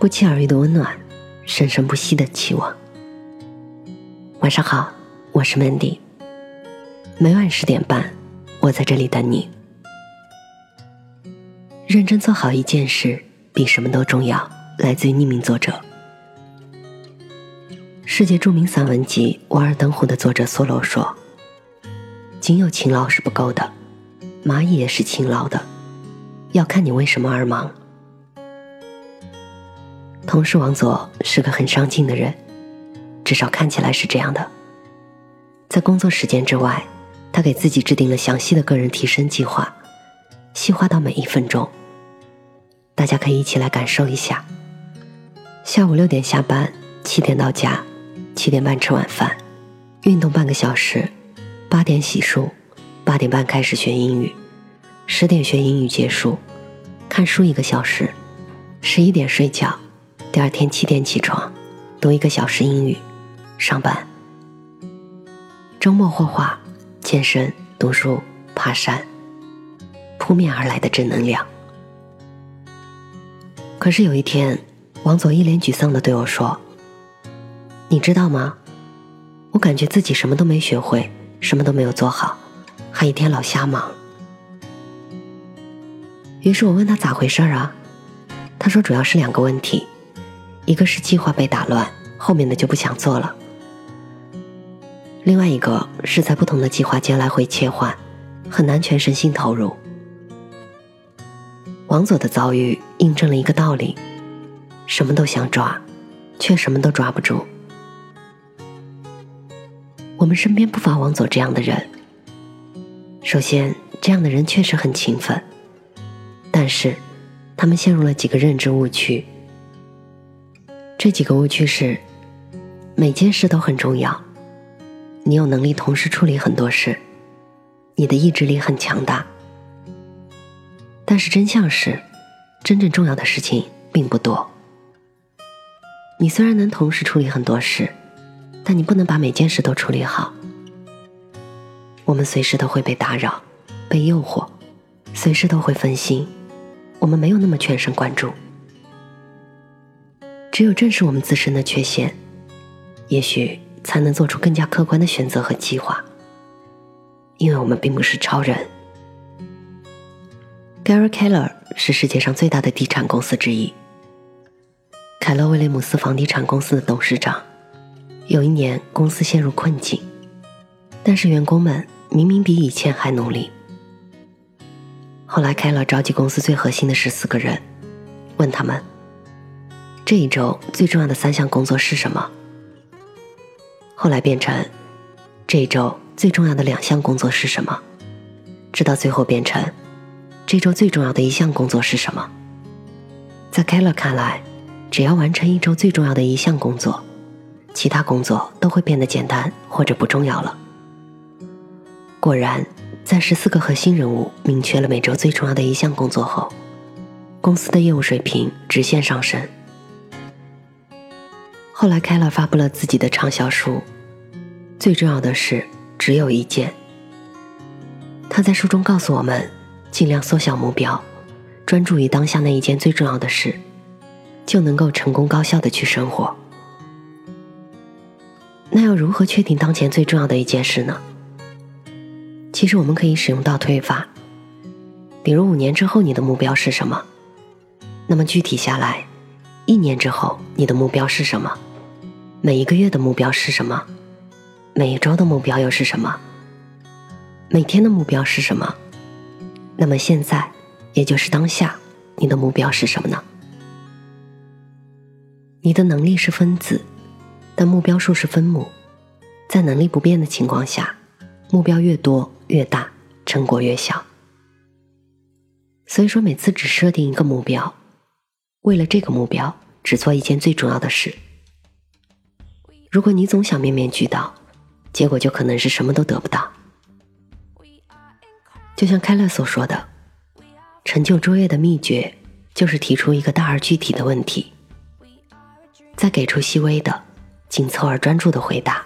不期而遇的温暖，生生不息的期望。晚上好，我是 Mandy。每晚十点半，我在这里等你。认真做好一件事，比什么都重要。来自于匿名作者，世界著名散文集《瓦尔登湖》的作者梭罗说：“仅有勤劳是不够的，蚂蚁也是勤劳的，要看你为什么而忙。”同事王佐是个很上进的人，至少看起来是这样的。在工作时间之外，他给自己制定了详细的个人提升计划，细化到每一分钟。大家可以一起来感受一下：下午六点下班，七点到家，七点半吃晚饭，运动半个小时，八点洗漱，八点半开始学英语，十点学英语结束，看书一个小时，十一点睡觉。第二天七点起床，读一个小时英语，上班。周末画画、健身、读书、爬山，扑面而来的正能量。可是有一天，王佐一脸沮丧的对我说：“你知道吗？我感觉自己什么都没学会，什么都没有做好，还一天老瞎忙。”于是我问他咋回事儿啊？他说主要是两个问题。一个是计划被打乱，后面的就不想做了；另外一个是在不同的计划间来回切换，很难全身心投入。王佐的遭遇印证了一个道理：什么都想抓，却什么都抓不住。我们身边不乏王佐这样的人。首先，这样的人确实很勤奋，但是他们陷入了几个认知误区。这几个误区是：每件事都很重要，你有能力同时处理很多事，你的意志力很强大。但是真相是，真正重要的事情并不多。你虽然能同时处理很多事，但你不能把每件事都处理好。我们随时都会被打扰、被诱惑，随时都会分心，我们没有那么全神贯注。只有正视我们自身的缺陷，也许才能做出更加客观的选择和计划。因为我们并不是超人。Gary Keller 是世界上最大的地产公司之一，凯勒威廉姆斯房地产公司的董事长。有一年，公司陷入困境，但是员工们明明比以前还努力。后来，凯勒召集公司最核心的十四个人，问他们。这一周最重要的三项工作是什么？后来变成这一周最重要的两项工作是什么？直到最后变成这周最重要的一项工作是什么？在凯勒看来，只要完成一周最重要的一项工作，其他工作都会变得简单或者不重要了。果然，在十四个核心人物明确了每周最重要的一项工作后，公司的业务水平直线上升。后来，凯勒发布了自己的畅销书。最重要的是，只有一件。他在书中告诉我们，尽量缩小目标，专注于当下那一件最重要的事，就能够成功高效的去生活。那要如何确定当前最重要的一件事呢？其实我们可以使用倒推法。比如五年之后你的目标是什么？那么具体下来，一年之后你的目标是什么？每一个月的目标是什么？每一周的目标又是什么？每天的目标是什么？那么现在，也就是当下，你的目标是什么呢？你的能力是分子，但目标数是分母。在能力不变的情况下，目标越多越大，成果越小。所以说，每次只设定一个目标，为了这个目标，只做一件最重要的事。如果你总想面面俱到，结果就可能是什么都得不到。就像开勒所说的，成就卓越的秘诀就是提出一个大而具体的问题，再给出细微的、紧凑而专注的回答。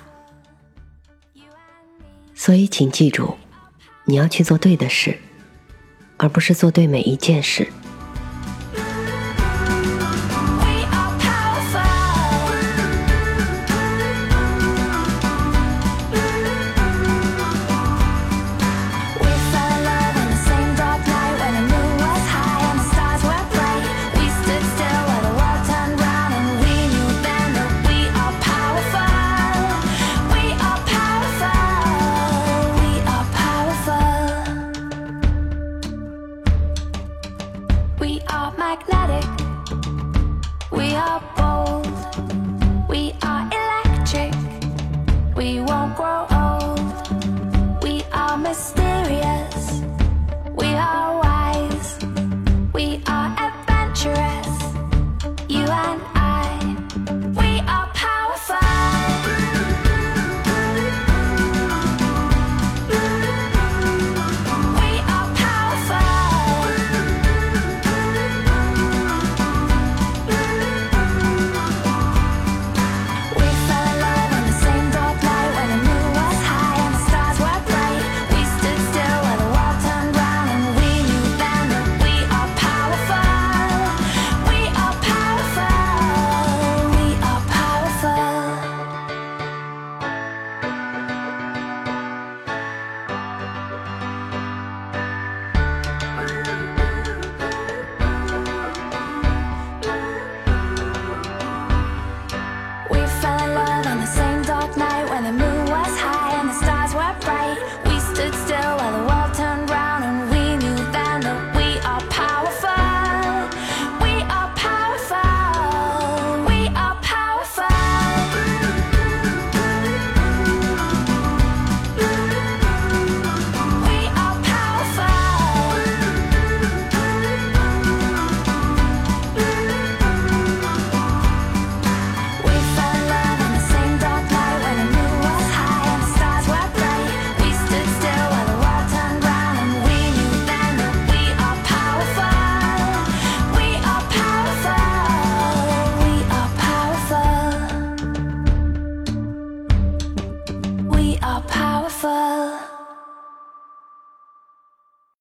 所以，请记住，你要去做对的事，而不是做对每一件事。